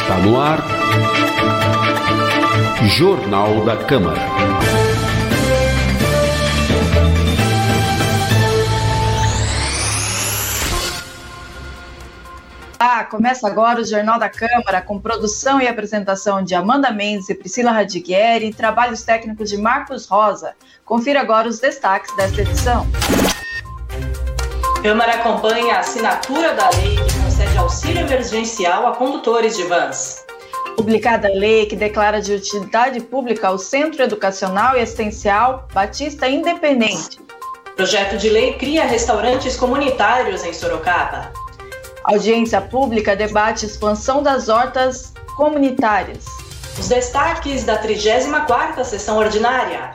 Está no ar. Jornal da Câmara. Ah, começa agora o Jornal da Câmara, com produção e apresentação de Amanda Mendes e Priscila Radiguieri, e trabalhos técnicos de Marcos Rosa. Confira agora os destaques desta edição. Câmara acompanha a assinatura da lei que concede auxílio emergencial a condutores de vans. Publicada a lei que declara de utilidade pública o Centro Educacional e Assistencial Batista Independente. Projeto de lei cria restaurantes comunitários em Sorocaba. Audiência pública debate expansão das hortas comunitárias. Os destaques da 34ª sessão ordinária.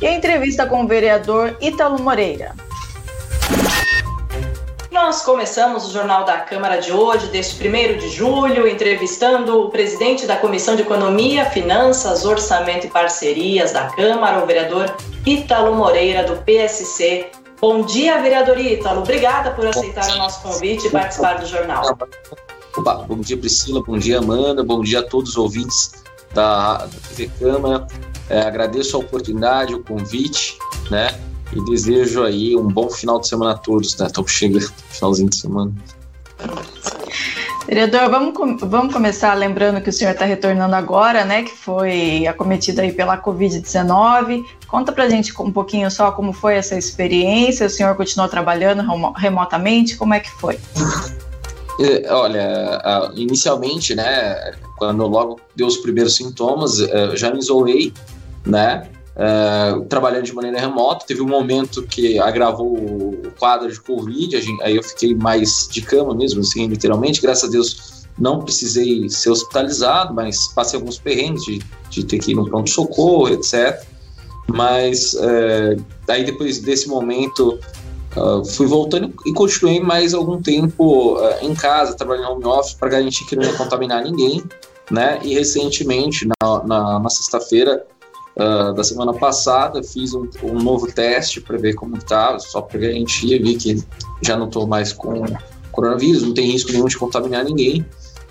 E a entrevista com o vereador Ítalo Moreira. Nós começamos o Jornal da Câmara de hoje, deste 1 de julho, entrevistando o presidente da Comissão de Economia, Finanças, Orçamento e Parcerias da Câmara, o vereador Ítalo Moreira, do PSC. Bom dia, vereador Ítalo. Obrigada por aceitar o nosso convite e participar do jornal. Opa, bom dia, Priscila. Bom dia, Amanda. Bom dia a todos os ouvintes da, TV Câmara. É, agradeço a oportunidade, o convite, né? E desejo aí um bom final de semana a todos, né? Estamos chegando finalzinho de semana. Vereador, vamos, vamos começar lembrando que o senhor está retornando agora, né? Que foi acometido aí pela Covid-19. Conta pra gente um pouquinho só como foi essa experiência. O senhor continuou trabalhando remotamente? Como é que foi? É, olha, inicialmente, né, quando logo deu os primeiros sintomas, é, já me isolei, né, Uh, trabalhando de maneira remota. Teve um momento que agravou o quadro de Covid, gente, aí eu fiquei mais de cama mesmo, assim, literalmente. Graças a Deus não precisei ser hospitalizado, mas passei alguns perrengues de, de ter que ir no pronto-socorro, etc. Mas uh, aí depois desse momento uh, fui voltando e continuei mais algum tempo em casa, trabalhando home office para garantir que não ia contaminar ninguém. Né? E recentemente, na, na, na sexta-feira, uh, da semana passada, fiz um, um novo teste para ver como estava, só para garantir, vi que já não estou mais com coronavírus, não tem risco nenhum de contaminar ninguém.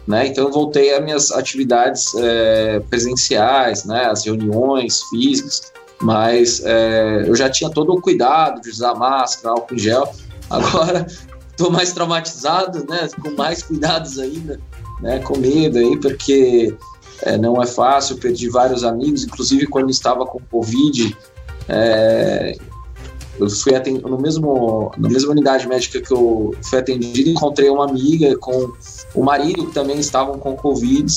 Né? Então voltei às minhas atividades é, presenciais, né? as reuniões físicas, mas é, eu já tinha todo o cuidado de usar máscara, álcool em gel. Agora estou mais traumatizado, né? com mais cuidados ainda, né? com medo aí, porque é, não é fácil, perdi vários amigos, inclusive quando estava com Covid, é, eu fui atendido no mesmo, na mesma unidade médica que eu fui atendido, encontrei uma amiga com o marido que também estavam com Covid,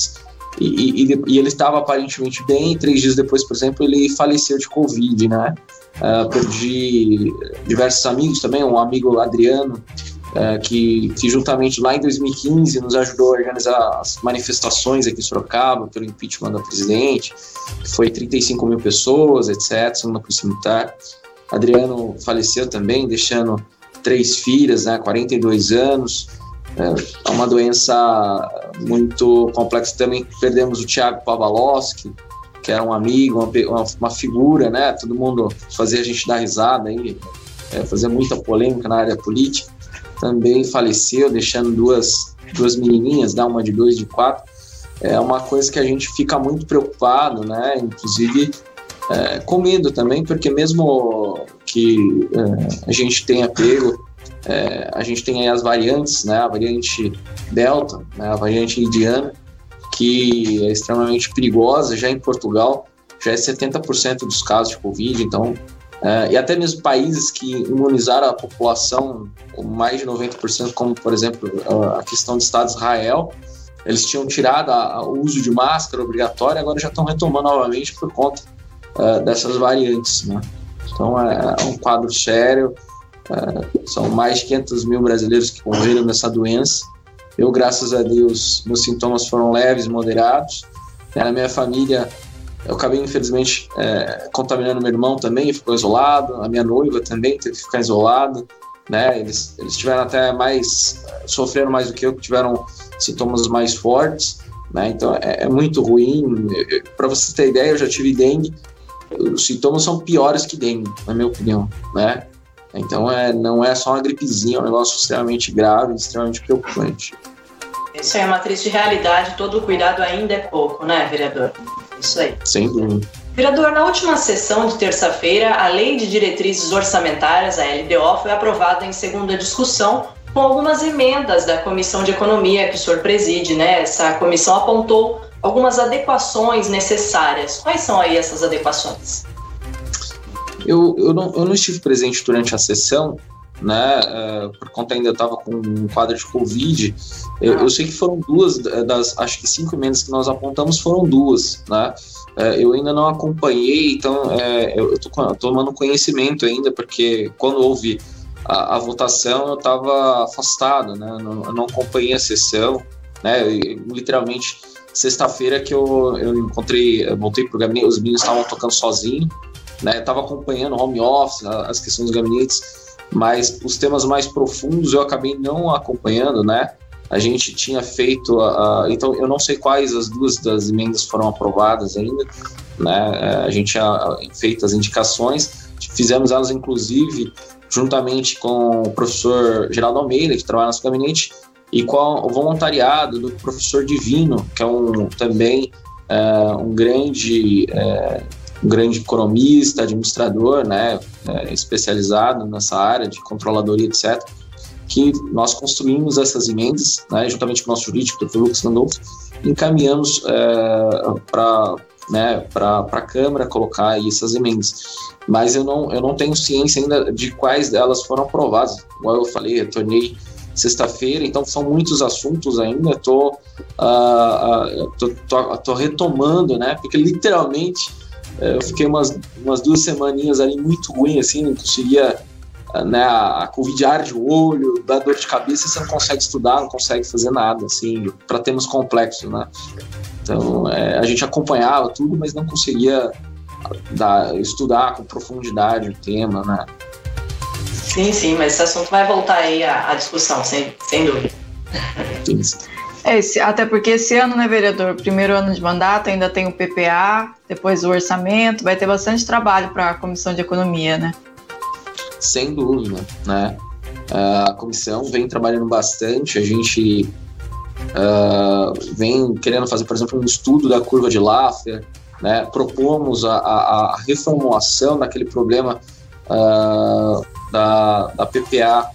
e, e, e, ele estava aparentemente bem, três dias depois, por exemplo, ele faleceu de Covid, né? Uh, perdi diversos amigos também, um amigo Adriano, é, que, que juntamente lá em 2015 nos ajudou a organizar as manifestações aqui em Sorocaba pelo impeachment da presidente, que foi 35 mil pessoas, etc., segundo a Polícia Militar. Adriano faleceu também, deixando três filhas, né, 42 anos, é, é uma doença muito complexa também. Perdemos o Thiago Pavaloski, que era um amigo, uma, uma, figura, né? Todo mundo fazia a gente dar risada aí, é, fazia muita polêmica na área política também faleceu, deixando duas, duas menininhas, né, uma de dois, de quatro. É uma coisa que a gente fica muito preocupado, né? Inclusive é, com medo também, porque mesmo que é, a gente tenha pego, é, a gente tem aí as variantes, né? A variante Delta, né, a variante indiana, que é extremamente perigosa. Já em Portugal, já é 70% dos casos de Covid, então Uh, e até mesmo países que imunizaram a população com mais de 90%, como por exemplo a questão do Estado de Israel, eles tinham tirado o uso de máscara obrigatória, agora já estão retomando novamente por conta uh, dessas variantes. Né? Então é, é, um quadro sério, uh, são mais de 500 mil brasileiros que morreram nessa doença. Eu, graças a Deus, meus sintomas foram leves, moderados. Na minha família, eu acabei, infelizmente, é, contaminando meu irmão também, ficou isolado. A minha noiva também teve que ficar isolada. Né? Eles, eles tiveram até mais, sofreram mais do que eu, tiveram sintomas mais fortes. Né? Então é, é muito ruim. Para você ter ideia, eu já tive dengue. Os sintomas são piores que dengue, na minha opinião. Né? Então é, não é só uma gripezinha, é um negócio extremamente grave, extremamente preocupante. Isso é uma triste realidade, todo cuidado ainda é pouco, né, vereador? Isso aí. Sem dúvida. Vereador, na última sessão de terça-feira, a Lei de Diretrizes Orçamentárias, a LDO, foi aprovada em segunda discussão com algumas emendas da Comissão de Economia que o senhor preside, né? Essa comissão apontou algumas adequações necessárias. Quais são aí essas adequações? Eu, eu, não, eu não estive presente durante a sessão, né? Uh, por conta ainda eu estava com um quadro de Covid. Eu, eu, sei que foram duas das, acho que cinco emendas que nós apontamos foram duas, né? Uh, eu ainda não acompanhei, então uh, eu estou tomando conhecimento ainda, porque quando houve a, a votação eu estava afastado, né? Não, eu não acompanhei a sessão, né? Eu, literalmente sexta-feira que eu, eu encontrei, eu voltei pro gabinete, os meninos estavam tocando sozinho, né? Estava acompanhando home office, as questões dos gabinetes, mas os temas mais profundos eu acabei não acompanhando, né? A gente tinha feito, a, a, então eu não sei quais as duas das emendas foram aprovadas ainda, né? A gente tinha feito as indicações, fizemos elas inclusive juntamente com o professor Geraldo Almeida, que trabalha no nosso gabinete, e com o voluntariado do professor Divino, que é um também é, um grande é, grande economista, administrador, né, é, especializado nessa área de controladoria, etc., que nós construímos essas emendas, né, juntamente com o nosso jurídico, o Dr. Lucas Landolfo, encaminhamos é, para né, a Câmara colocar essas emendas. Mas eu não, eu não tenho ciência ainda de quais delas foram aprovadas. Como eu falei, retornei sexta-feira, então são muitos assuntos ainda. Estou uh, uh, tô, tô, tô, retomando, né? Porque literalmente eu fiquei umas, umas duas semaninhas ali muito ruim, assim, não conseguia. Né, a Covid arde o olho, dá dor de cabeça, você não consegue estudar, não consegue fazer nada, assim, para temas complexos, né? Então, é, a gente acompanhava tudo, mas não conseguia dar, estudar com profundidade o tema, né? Sim, sim, mas esse assunto vai voltar aí à, à discussão, sem, sem dúvida. Sim, sim. É, esse, até porque esse ano, né, vereador, primeiro ano de mandato, ainda tem o PPA, depois o orçamento, vai ter bastante trabalho para a Comissão de Economia, né? Sem dúvida, né? A comissão vem trabalhando bastante, a gente uh, vem querendo fazer, por exemplo, um estudo da curva de Laffer, né? propomos a, a, a reformulação daquele problema uh, da, da PPA,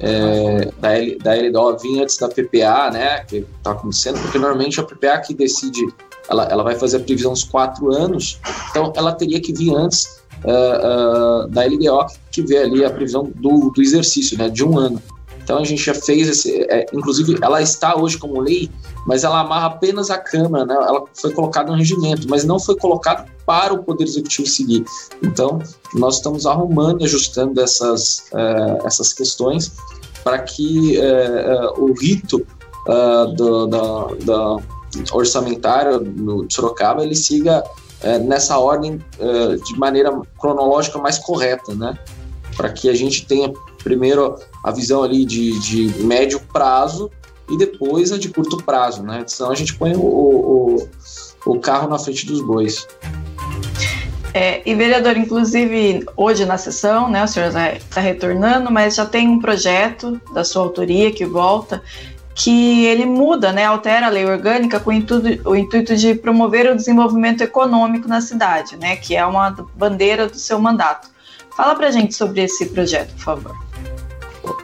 é, da, L, da LDO vir antes da PPA, né, que está acontecendo, porque normalmente a PPA que decide, ela, ela vai fazer a previsão uns quatro anos, então ela teria que vir antes uh, uh, da LDO, que vê ali a previsão do, do exercício, né, de um ano. Então a gente já fez esse, é, inclusive ela está hoje como lei, mas ela amarra apenas a Câmara, né? Ela foi colocada no regimento, mas não foi colocada para o Poder Executivo seguir. Então nós estamos arrumando, ajustando essas, uh, essas questões para que uh, uh, o rito do, da, da orçamentário no Sorocaba ele siga nessa ordem de maneira cronológica mais correta, né? Para que a gente tenha primeiro a visão ali de, de médio prazo e depois a de curto prazo, né? Senão a gente põe o, o, o carro na frente dos bois. É, e vereador, inclusive hoje na sessão, né, o senhor está retornando, mas já tem um projeto da sua autoria que volta, que ele muda, né, altera a lei orgânica com o intuito, o intuito de promover o desenvolvimento econômico na cidade, né, que é uma bandeira do seu mandato. Fala para gente sobre esse projeto, por favor.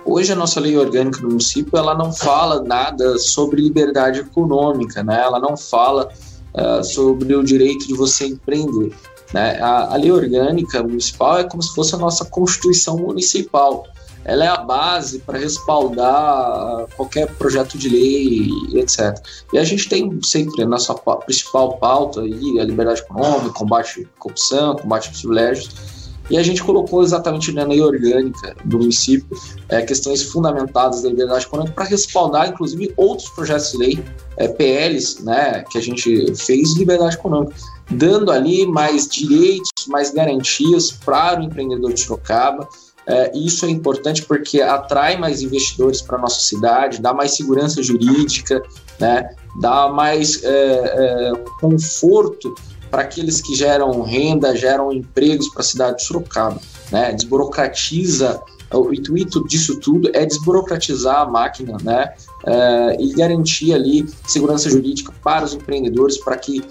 Hoje a nossa lei orgânica do município ela não fala nada sobre liberdade econômica, né? Ela não fala uh, sobre o direito de você empreender. Né? A, a lei orgânica municipal é como se fosse a nossa constituição municipal. Ela é a base para respaldar qualquer projeto de lei, etc. E a gente tem sempre a nossa principal pauta aí, a liberdade econômica, combate à corrupção, combate aos privilégios e a gente colocou exatamente na lei orgânica do município é, questões fundamentadas da liberdade econômica para respaldar, inclusive, outros projetos de lei, é, PLs, né, que a gente fez de liberdade econômica, dando ali mais direitos, mais garantias para o empreendedor de Sorocaba. É, isso é importante porque atrai mais investidores para a nossa cidade, dá mais segurança jurídica, né, dá mais é, é, conforto para aqueles que geram renda, geram empregos para a cidade de Sorocaba. Né? Desburocratiza, o intuito disso tudo é desburocratizar a máquina, né? uh, e garantir ali segurança jurídica para os empreendedores, para que uh,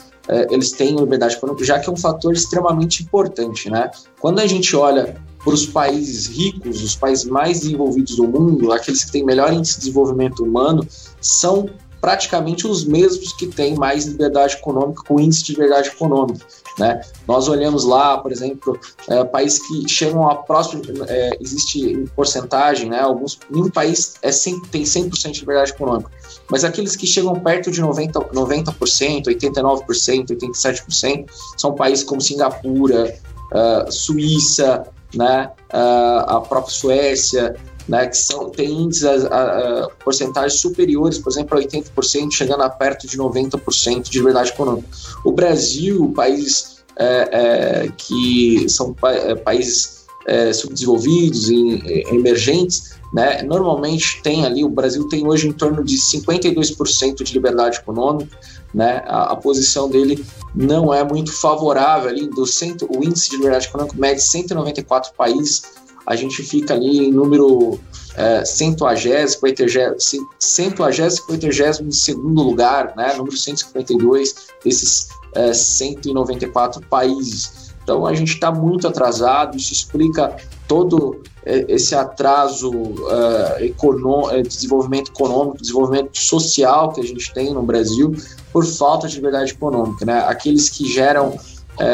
eles tenham liberdade econômica, já que é um fator extremamente importante, né? Quando a gente olha para os países ricos, os países mais desenvolvidos do mundo, aqueles que têm melhor índice de desenvolvimento humano, são praticamente os mesmos que têm mais liberdade econômica, com índice de liberdade econômica. Né? Nós olhamos lá, por exemplo, é, países que chegam a próximo, é, existe em porcentagem, né? Alguns, nenhum país é 100, tem 100% de liberdade econômica, mas aqueles que chegam perto de 90, 90% 89%, 87%, são países como Singapura, uh, Suíça, né? Uh, a própria Suécia, né, que são, tem índices, a, a, porcentagens superiores, por exemplo, a 80%, chegando a perto de 90% de liberdade econômica. O Brasil, países é, é, que são pa é, países é, subdesenvolvidos e emergentes, né, normalmente tem ali, o Brasil tem hoje em torno de 52% de liberdade econômica, né, a, a, posição dele não é muito favorável ali, do centro, o índice de liberdade econômica mede 194 países, a gente fica ali em número é, centuagésico, centuagésico, oitagésimo segundo lugar, né, número 152 desses é, 194 países. Então a gente está muito atrasado, isso explica todo é, esse atraso uh, de desenvolvimento econômico, desenvolvimento social que a gente tem no Brasil por falta de liberdade econômica. Né? Aqueles que geram é,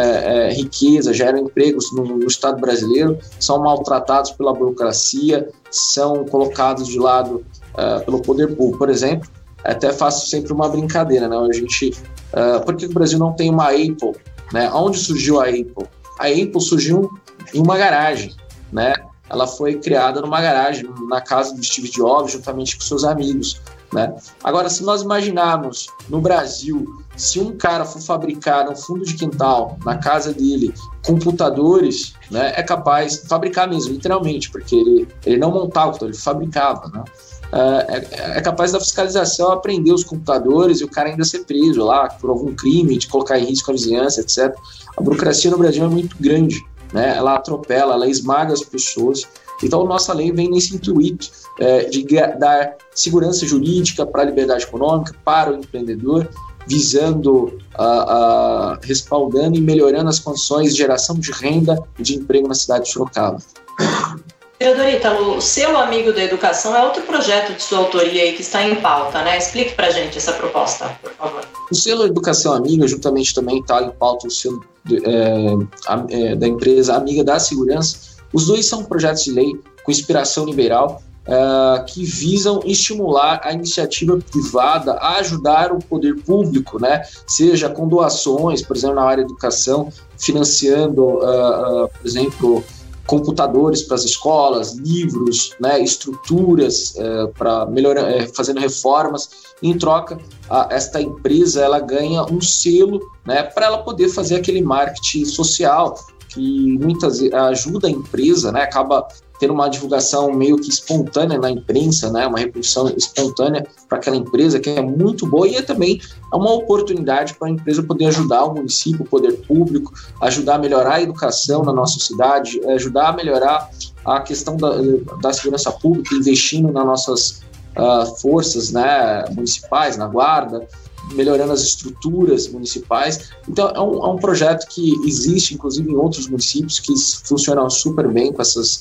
é, riqueza, geram empregos no, no, Estado brasileiro, são maltratados pela burocracia, são colocados de lado é, pelo poder público. Por exemplo, até faço sempre uma brincadeira, né? A gente, uh, por que o Brasil não tem uma Apple? Né? Onde surgiu a Apple? A Apple surgiu em uma garagem, né? Ela foi criada numa garagem, na casa do Steve Jobs, juntamente com seus amigos. Né? Agora, se nós imaginarmos no Brasil, se um cara for fabricar no fundo de quintal, na casa dele, computadores, né, é capaz de fabricar mesmo, literalmente, porque ele, ele não montava o computador, ele fabricava. Né? É, é, é capaz da fiscalização aprender os computadores e o cara ainda ser preso lá por algum crime, de colocar em risco a vizinhança, etc. A burocracia no Brasil é muito grande, né? ela atropela, ela esmaga as pessoas. Então, nossa lei vem nesse intuito é, de dar segurança jurídica para a liberdade econômica, para o empreendedor, visando, a, respaldando e melhorando as condições de geração de renda e de emprego na cidade de Sorocaba. Teodorita, o seu amigo da educação é outro projeto de sua autoria aí que está em pauta, né? Explique para gente essa proposta, por favor. O selo Educação Amiga, juntamente também está em pauta o selo é, é, da empresa Amiga da Segurança. Os dois são projetos de lei com inspiração liberal uh, que visam estimular a iniciativa privada a ajudar o poder público, né? seja com doações, por exemplo, na área de educação, financiando, uh, uh, por exemplo, computadores para as escolas, livros, né, estruturas para melhorar, fazendo reformas. Em troca, esta empresa ela ganha um selo, né, para ela poder fazer aquele marketing social que muitas ajuda a empresa, né, acaba ter uma divulgação meio que espontânea na imprensa, né, uma repercussão espontânea para aquela empresa que é muito boa e é também é uma oportunidade para a empresa poder ajudar o município, o poder público, ajudar a melhorar a educação na nossa cidade, ajudar a melhorar a questão da, da segurança pública, investindo nas nossas uh, forças né, municipais, na guarda, melhorando as estruturas municipais. Então, é um, é um projeto que existe, inclusive, em outros municípios que funcionam super bem com essas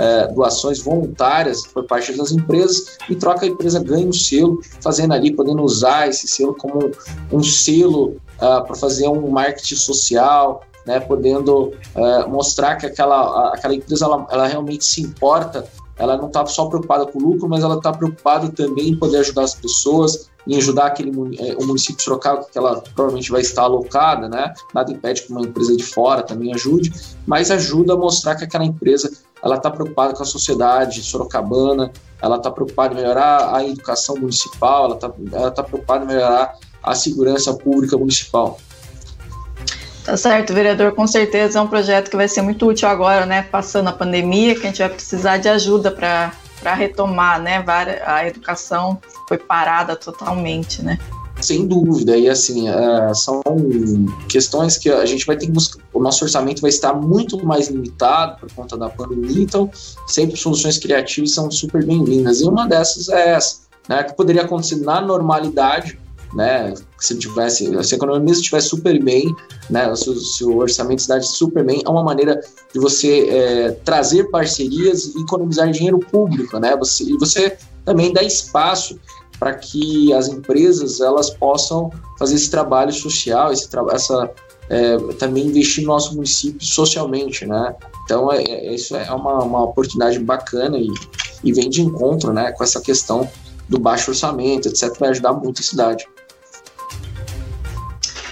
é, doações voluntárias por parte das empresas, em troca a empresa ganha um selo, fazendo ali, podendo usar esse selo como um selo uh, para fazer um marketing social, né, podendo uh, mostrar que aquela, aquela empresa ela, ela realmente se importa ela não está só preocupada com o lucro, mas ela está preocupada também em poder ajudar as pessoas, em ajudar aquele, é, o município Sorocaba, que ela provavelmente vai estar alocada, né? Nada impede que uma empresa de fora também ajude, mas ajuda a mostrar que aquela empresa ela está preocupada com a sociedade sorocabana, ela está preocupada em melhorar a educação municipal, ela está ela tá preocupada em melhorar a segurança pública municipal. Tá certo, vereador, com certeza é um projeto que vai ser muito útil agora, né? Passando a pandemia, que a gente vai precisar de ajuda para retomar, né? A educação foi parada totalmente, né? Sem dúvida, e assim, uh, são questões que a gente vai ter que buscar. O nosso orçamento vai estar muito mais limitado por conta da pandemia, então sempre soluções criativas são super bem-vindas. E uma dessas é essa, né, que poderia acontecer na normalidade, né, se tivesse, se a economia estivesse super bem, né, se, se o orçamento estivesse super bem, é uma maneira de você é, trazer parcerias e economizar dinheiro público, né, você, e você também dá espaço para que as empresas elas possam fazer esse trabalho social, esse tra essa é, também investir no nosso município socialmente, né? Então é, é, isso é uma, uma oportunidade bacana e, e vem de encontro, né, com essa questão do baixo orçamento, etc. Vai ajudar muito a cidade.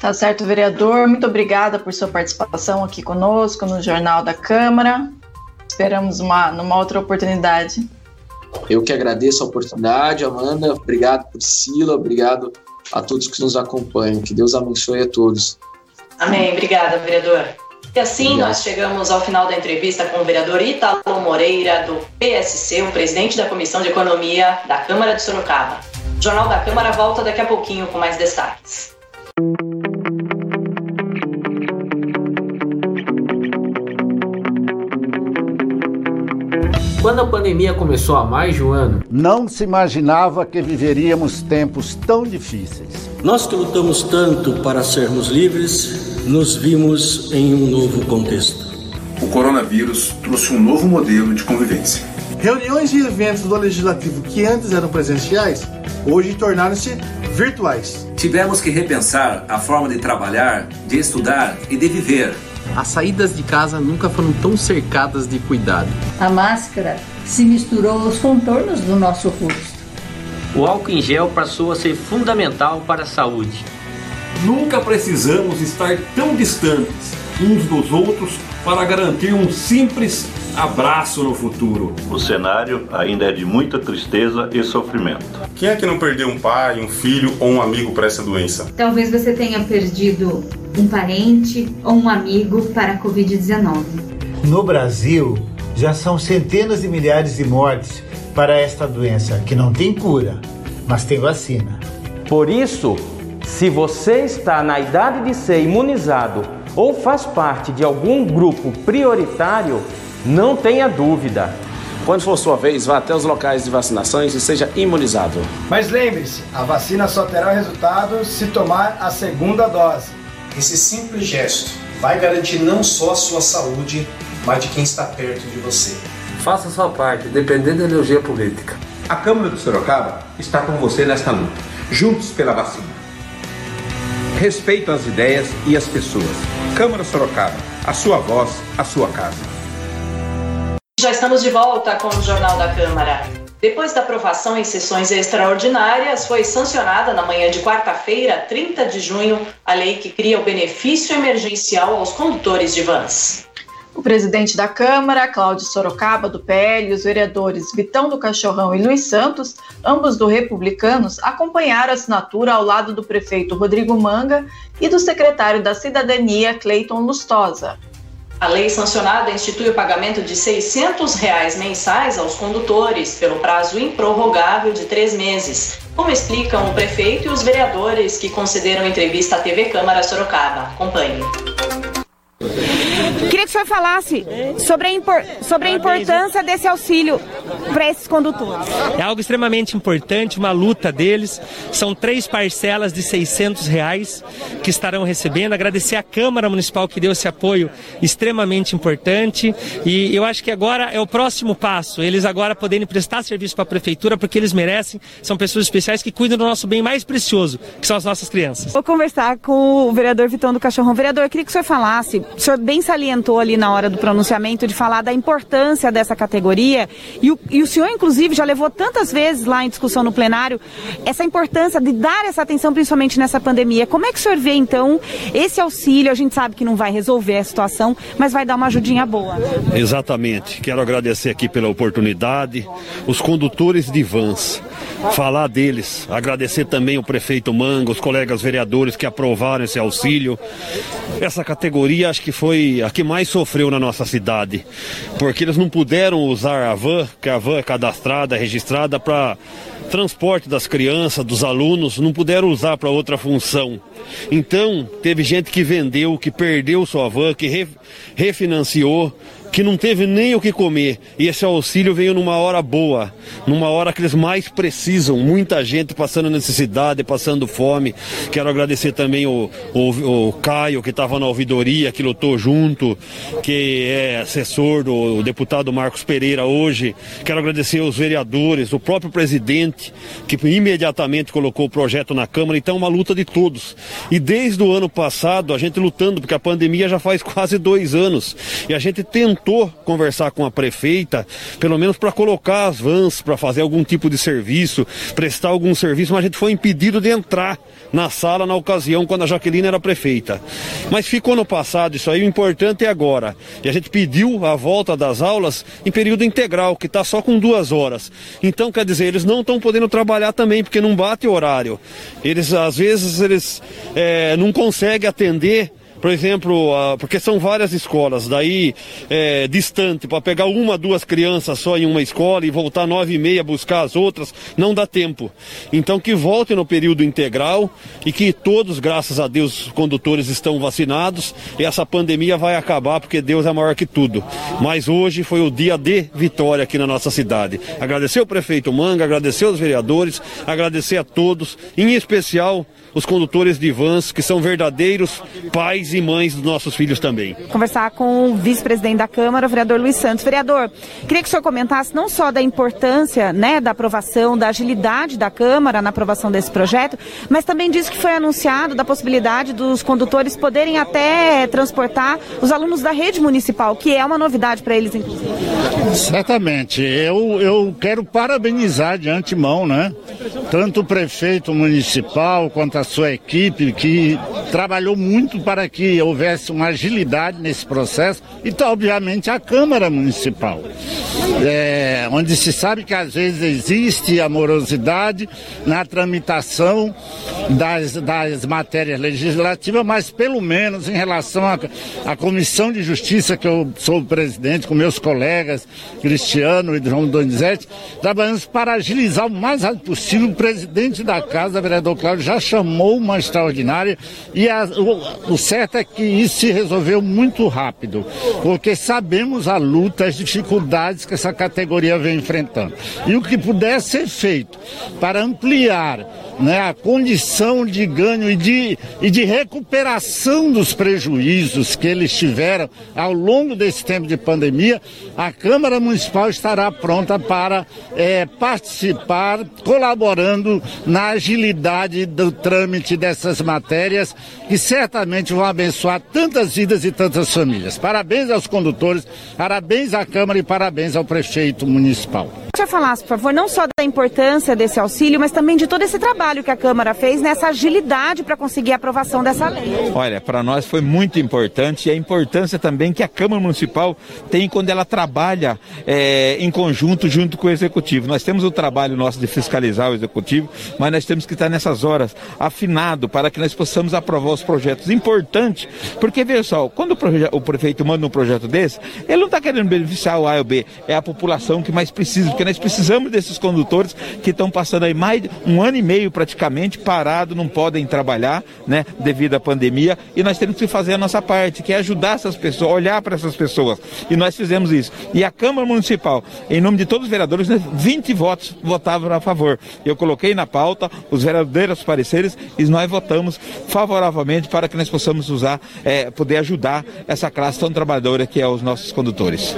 Tá certo, vereador. Muito obrigada por sua participação aqui conosco no Jornal da Câmara. Esperamos uma numa outra oportunidade. Eu que agradeço a oportunidade, Amanda. Obrigado, Priscila. Obrigado a todos que nos acompanham. Que Deus abençoe a todos. Amém. Obrigada, vereador. E assim Obrigado. nós chegamos ao final da entrevista com o vereador Italo Moreira, do PSC, o presidente da Comissão de Economia da Câmara de Sorocaba. O Jornal da Câmara volta daqui a pouquinho com mais destaques. Quando a pandemia começou há mais de um ano, não se imaginava que viveríamos tempos tão difíceis. Nós que lutamos tanto para sermos livres, nos vimos em um novo contexto. O coronavírus trouxe um novo modelo de convivência. Reuniões e eventos do legislativo que antes eram presenciais, hoje tornaram-se virtuais. Tivemos que repensar a forma de trabalhar, de estudar e de viver as saídas de casa nunca foram tão cercadas de cuidado. A máscara se misturou aos contornos do nosso rosto. O álcool em gel passou a ser fundamental para a saúde. Nunca precisamos estar tão distantes uns dos outros para garantir um simples abraço no futuro. O cenário ainda é de muita tristeza e sofrimento. Quem é que não perdeu um pai, um filho ou um amigo para essa doença? Talvez você tenha perdido um parente ou um amigo para a Covid-19. No Brasil, já são centenas de milhares de mortes para esta doença, que não tem cura, mas tem vacina. Por isso, se você está na idade de ser imunizado ou faz parte de algum grupo prioritário, não tenha dúvida. Quando for sua vez, vá até os locais de vacinações e seja imunizado. Mas lembre-se, a vacina só terá resultado se tomar a segunda dose. Esse simples gesto vai garantir não só a sua saúde, mas de quem está perto de você. Faça sua parte, dependendo da energia política. A Câmara de Sorocaba está com você nesta luta. Juntos pela vacina. Respeito às ideias e às pessoas. Câmara Sorocaba, a sua voz, a sua casa. Já estamos de volta com o Jornal da Câmara. Depois da aprovação em sessões extraordinárias, foi sancionada na manhã de quarta-feira, 30 de junho, a lei que cria o benefício emergencial aos condutores de vans. O presidente da Câmara, Cláudio Sorocaba, do PL, e os vereadores Vitão do Cachorrão e Luiz Santos, ambos do Republicanos, acompanharam a assinatura ao lado do prefeito Rodrigo Manga e do secretário da Cidadania, Cleiton Lustosa. A lei sancionada institui o pagamento de 600 reais mensais aos condutores pelo prazo improrrogável de três meses, como explicam o prefeito e os vereadores que concederam entrevista à TV Câmara Sorocaba. Acompanhe. Queria que o senhor falasse sobre a, impor sobre a importância desse auxílio para esses condutores. É algo extremamente importante, uma luta deles. São três parcelas de 600 reais que estarão recebendo. Agradecer à Câmara Municipal que deu esse apoio extremamente importante. E eu acho que agora é o próximo passo. Eles agora poderem prestar serviço para a Prefeitura porque eles merecem. São pessoas especiais que cuidam do nosso bem mais precioso, que são as nossas crianças. Vou conversar com o vereador Vitão do Cachorrão. Vereador, eu queria que o senhor falasse o senhor bem salientou ali na hora do pronunciamento de falar da importância dessa categoria e o, e o senhor, inclusive, já levou tantas vezes lá em discussão no plenário essa importância de dar essa atenção, principalmente nessa pandemia. Como é que o senhor vê, então, esse auxílio? A gente sabe que não vai resolver a situação, mas vai dar uma ajudinha boa. Exatamente. Quero agradecer aqui pela oportunidade. Os condutores de vans falar deles, agradecer também o prefeito Manga, os colegas vereadores que aprovaram esse auxílio. Essa categoria acho que foi a que mais sofreu na nossa cidade, porque eles não puderam usar a van, que a van é cadastrada, registrada para transporte das crianças, dos alunos, não puderam usar para outra função. Então, teve gente que vendeu, que perdeu sua van, que re, refinanciou que não teve nem o que comer. E esse auxílio veio numa hora boa, numa hora que eles mais precisam. Muita gente passando necessidade, passando fome. Quero agradecer também o, o, o Caio, que estava na ouvidoria, que lutou junto, que é assessor do deputado Marcos Pereira hoje. Quero agradecer os vereadores, o próprio presidente, que imediatamente colocou o projeto na Câmara. Então, é uma luta de todos. E desde o ano passado, a gente lutando, porque a pandemia já faz quase dois anos. E a gente tentou conversar com a prefeita, pelo menos para colocar as vans, para fazer algum tipo de serviço, prestar algum serviço, mas a gente foi impedido de entrar na sala na ocasião quando a Jaqueline era prefeita. Mas ficou no passado isso aí, o importante é agora. E a gente pediu a volta das aulas em período integral, que está só com duas horas. Então, quer dizer, eles não estão podendo trabalhar também, porque não bate horário. Eles, às vezes, eles é, não conseguem atender por exemplo, porque são várias escolas, daí é, distante, para pegar uma, duas crianças só em uma escola e voltar nove e meia buscar as outras, não dá tempo. Então que voltem no período integral e que todos, graças a Deus, os condutores estão vacinados e essa pandemia vai acabar porque Deus é maior que tudo. Mas hoje foi o dia de vitória aqui na nossa cidade. Agradecer o prefeito Manga, agradecer os vereadores, agradecer a todos, em especial os condutores de vans, que são verdadeiros pais e mães dos nossos filhos também. Conversar com o vice-presidente da Câmara, o vereador Luiz Santos. Vereador, queria que o senhor comentasse não só da importância né, da aprovação, da agilidade da Câmara na aprovação desse projeto, mas também disse que foi anunciado da possibilidade dos condutores poderem até transportar os alunos da rede municipal, que é uma novidade para eles, inclusive. Certamente. Eu, eu quero parabenizar de antemão, né? Tanto o prefeito municipal quanto sua equipe, que trabalhou muito para que houvesse uma agilidade nesse processo, e obviamente a Câmara Municipal, é, onde se sabe que às vezes existe amorosidade na tramitação das, das matérias legislativas, mas pelo menos em relação à, à Comissão de Justiça, que eu sou o presidente, com meus colegas Cristiano e João Donizete, trabalhamos para agilizar o mais rápido possível. O presidente da casa, vereador Cláudio, já chamou chamou uma extraordinária e a, o, o, certo é que isso se resolveu muito rápido, porque sabemos a luta, as dificuldades que essa categoria vem enfrentando. E o que puder ser feito para ampliar né, a condição de ganho e de, e de recuperação dos prejuízos que eles tiveram ao longo desse tempo de pandemia, a Câmara Municipal estará pronta para é, participar, colaborando na agilidade do trâmite dessas matérias, que certamente vão abençoar tantas vidas e tantas famílias. Parabéns aos condutores, parabéns à Câmara e parabéns ao prefeito municipal. Você falasse, por favor, não só da importância desse auxílio, mas também de todo esse trabalho que a Câmara fez nessa agilidade para conseguir a aprovação dessa lei. Olha, para nós foi muito importante e a importância também que a Câmara Municipal tem quando ela trabalha é, em conjunto junto com o Executivo. Nós temos o trabalho nosso de fiscalizar o Executivo, mas nós temos que estar nessas horas afinado para que nós possamos aprovar os projetos. Importante, porque veja só, quando o, o prefeito manda um projeto desse, ele não está querendo beneficiar o A ou B, é a população que mais precisa, porque nós precisamos desses condutores que estão passando aí mais um ano e meio praticamente parado, não podem trabalhar, né, devido à pandemia, e nós temos que fazer a nossa parte, que é ajudar essas pessoas, olhar para essas pessoas. E nós fizemos isso. E a Câmara Municipal, em nome de todos os vereadores, 20 né, votos votavam a favor. Eu coloquei na pauta, os vereadores pareceres, e nós votamos favoravelmente para que nós possamos usar, é, poder ajudar essa classe tão trabalhadora que é os nossos condutores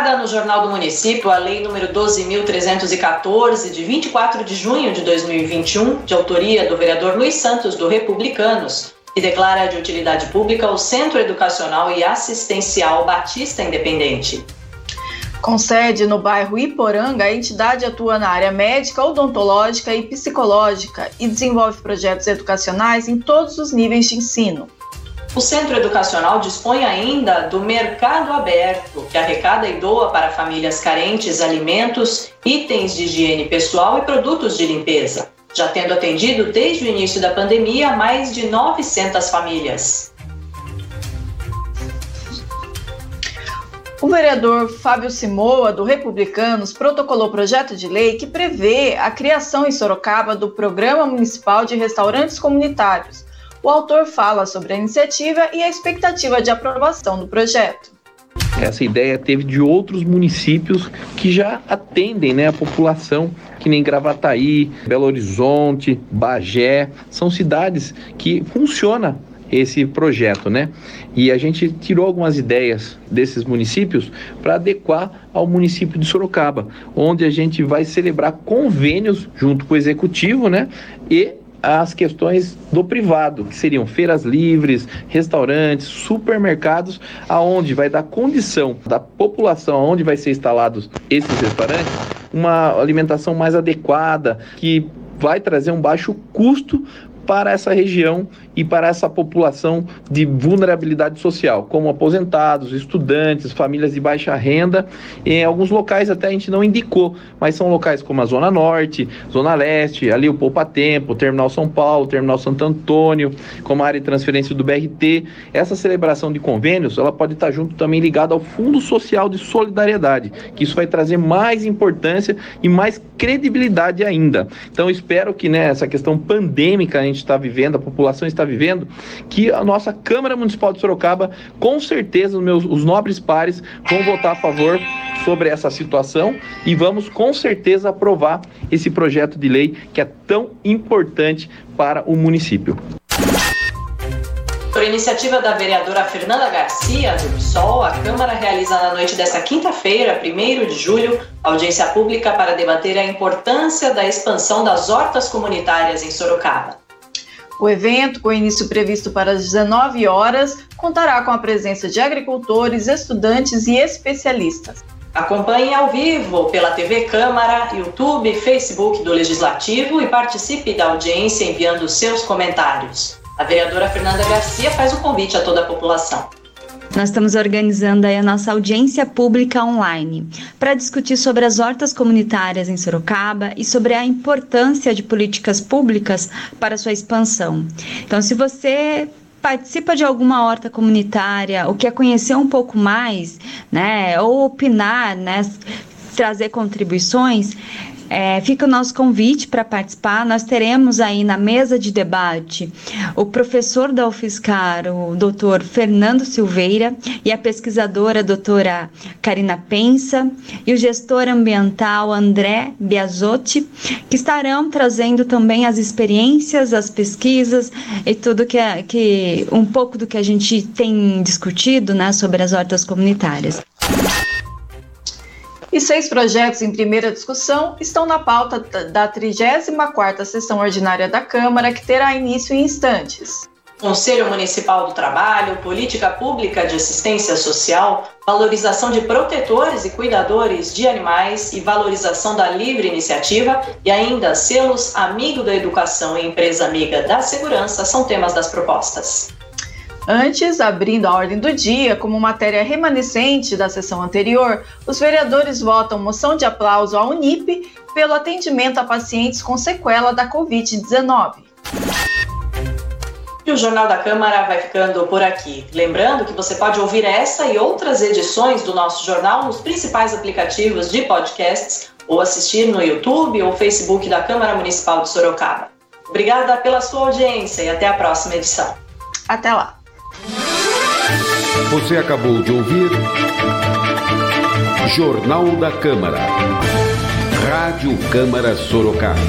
no Jornal do Município a Lei número 12.314, de 24 de junho de 2021, de autoria do vereador Luiz Santos, do Republicanos, que declara de utilidade pública o Centro Educacional e Assistencial Batista Independente. Com sede no bairro Iporanga, a entidade atua na área médica, odontológica e psicológica e desenvolve projetos educacionais em todos os níveis de ensino. O centro educacional dispõe ainda do Mercado Aberto, que arrecada e doa para famílias carentes alimentos, itens de higiene pessoal e produtos de limpeza, já tendo atendido desde o início da pandemia mais de 900 famílias. O vereador Fábio Simoa, do Republicanos, protocolou projeto de lei que prevê a criação em Sorocaba do Programa Municipal de Restaurantes Comunitários O autor fala sobre a iniciativa e a expectativa de aprovação do projeto. Essa ideia teve de outros municípios que já atendem né, a população, que nem Gravataí, Belo Horizonte, Bagé, são cidades que funciona esse projeto, né? E a gente tirou algumas ideias desses municípios para adequar ao município de Sorocaba, onde a gente vai celebrar convênios junto com o executivo, né? E as questões do privado, que seriam feiras livres, restaurantes, supermercados, aonde vai dar condição da população aonde vai ser instalados esses restaurantes, uma alimentação mais adequada, que vai trazer um baixo custo para essa região e para essa população de vulnerabilidade social, como aposentados, estudantes, famílias de baixa renda. Em alguns locais até a gente não indicou, mas são locais como a Zona Norte, Zona Leste, ali o Poupa Tempo, Terminal São Paulo, Terminal Santo Antônio, como a área de transferência do BRT. Essa celebração de convênios, ela pode estar junto também ligada ao Fundo Social de Solidariedade, que isso vai trazer mais importância e mais credibilidade ainda. Então espero que né, essa questão pandêmica a gente está vivendo, a população está vivendo, que a nossa Câmara Municipal de Sorocaba, com certeza, os, meus, os nobres pares vão votar a favor sobre essa situação e vamos com certeza aprovar esse projeto de lei que é tão importante para o município. Por iniciativa da vereadora Fernanda Garcia, do PSOL, a Câmara realiza na noite desta quinta-feira, 1 de julho, audiência pública para debater a importância da expansão das hortas comunitárias em Sorocaba. O evento, com início previsto para as 19 horas, contará com a presença de agricultores, estudantes e especialistas. Acompanhe ao vivo pela TV Câmara, YouTube, Facebook do Legislativo e participe da audiência enviando seus comentários. A vereadora Fernanda Garcia faz o convite a toda a população. Nós estamos organizando aí a nossa audiência pública online para discutir sobre as hortas comunitárias em Sorocaba e sobre a importância de políticas públicas para sua expansão. Então, se você participa de alguma horta comunitária, ou quer conhecer um pouco mais, né, ou opinar, né, trazer contribuições, é, fica o nosso convite para participar. Nós teremos aí na mesa de debate o professor da UFSCar, o doutor Fernando Silveira, e a pesquisadora a doutora Karina Pensa, e o gestor ambiental André Biasotti, que estarão trazendo também as experiências, as pesquisas e tudo que, é, que um pouco do que a gente tem discutido né, sobre as hortas comunitárias. E seis projetos em primeira discussão estão na pauta da 34ª sessão ordinária da Câmara, que terá início em instantes. Conselho Municipal do Trabalho, Política Pública de Assistência Social, valorização de protetores e cuidadores de animais e valorização da livre iniciativa e ainda selos Amigo da Educação e Empresa Amiga da Segurança são temas das propostas. Antes, abrindo a ordem do dia, como matéria remanescente da sessão anterior, os vereadores votam moção de aplauso à Unip pelo atendimento a pacientes com sequela da Covid-19. E o Jornal da Câmara vai ficando por aqui. Lembrando que você pode ouvir essa e outras edições do nosso jornal nos principais aplicativos de podcasts ou assistir no YouTube ou Facebook da Câmara Municipal de Sorocaba. Obrigada pela sua audiência e até a próxima edição. Até lá! Você acabou de ouvir Jornal da Câmara. Rádio Câmara Sorocaba.